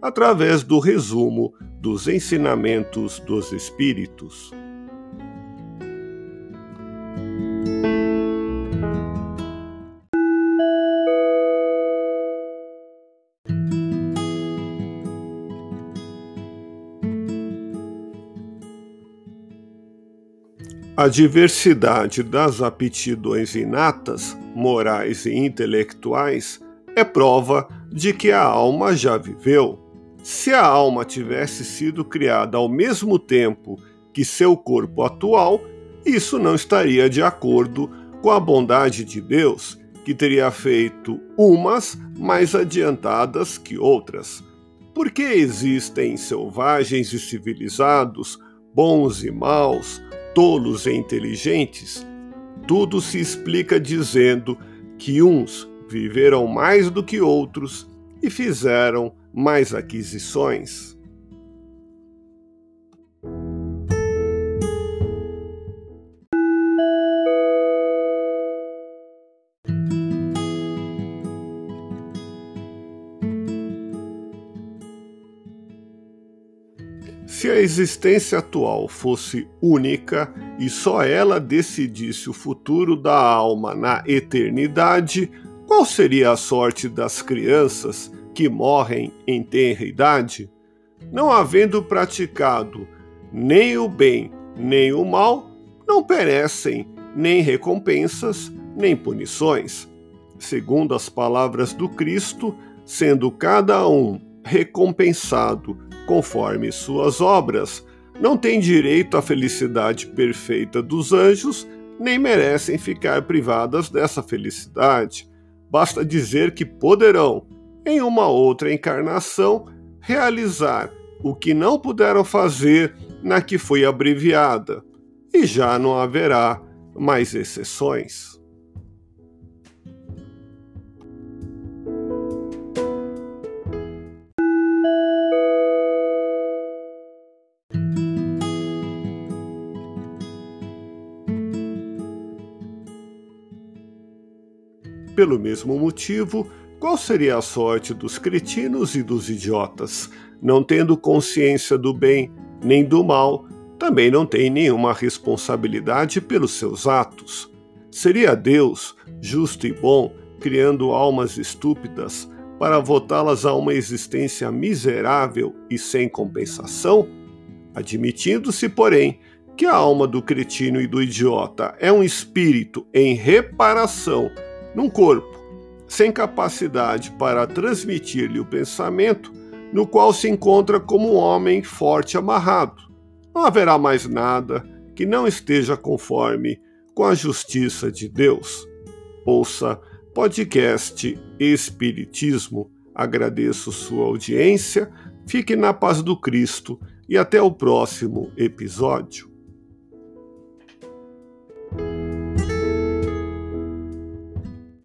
através do resumo dos ensinamentos dos Espíritos. A diversidade das aptidões inatas, morais e intelectuais é prova de que a alma já viveu. Se a alma tivesse sido criada ao mesmo tempo que seu corpo atual, isso não estaria de acordo com a bondade de Deus, que teria feito umas mais adiantadas que outras. Porque existem selvagens e civilizados, bons e maus, tolos e inteligentes, tudo se explica dizendo que uns viveram mais do que outros e fizeram mais aquisições. Se a existência atual fosse única e só ela decidisse o futuro da alma na eternidade, qual seria a sorte das crianças que morrem em tenra idade? Não havendo praticado nem o bem nem o mal, não perecem nem recompensas nem punições. Segundo as palavras do Cristo, sendo cada um recompensado conforme suas obras, não têm direito à felicidade perfeita dos anjos, nem merecem ficar privadas dessa felicidade. Basta dizer que poderão, em uma outra encarnação, realizar o que não puderam fazer na que foi abreviada, e já não haverá mais exceções. Pelo mesmo motivo, qual seria a sorte dos cretinos e dos idiotas? Não tendo consciência do bem nem do mal, também não têm nenhuma responsabilidade pelos seus atos. Seria Deus, justo e bom, criando almas estúpidas para votá-las a uma existência miserável e sem compensação? Admitindo-se, porém, que a alma do cretino e do idiota é um espírito em reparação num corpo sem capacidade para transmitir-lhe o pensamento, no qual se encontra como um homem forte amarrado. Não haverá mais nada que não esteja conforme com a justiça de Deus. Ouça podcast Espiritismo. Agradeço sua audiência, fique na paz do Cristo e até o próximo episódio.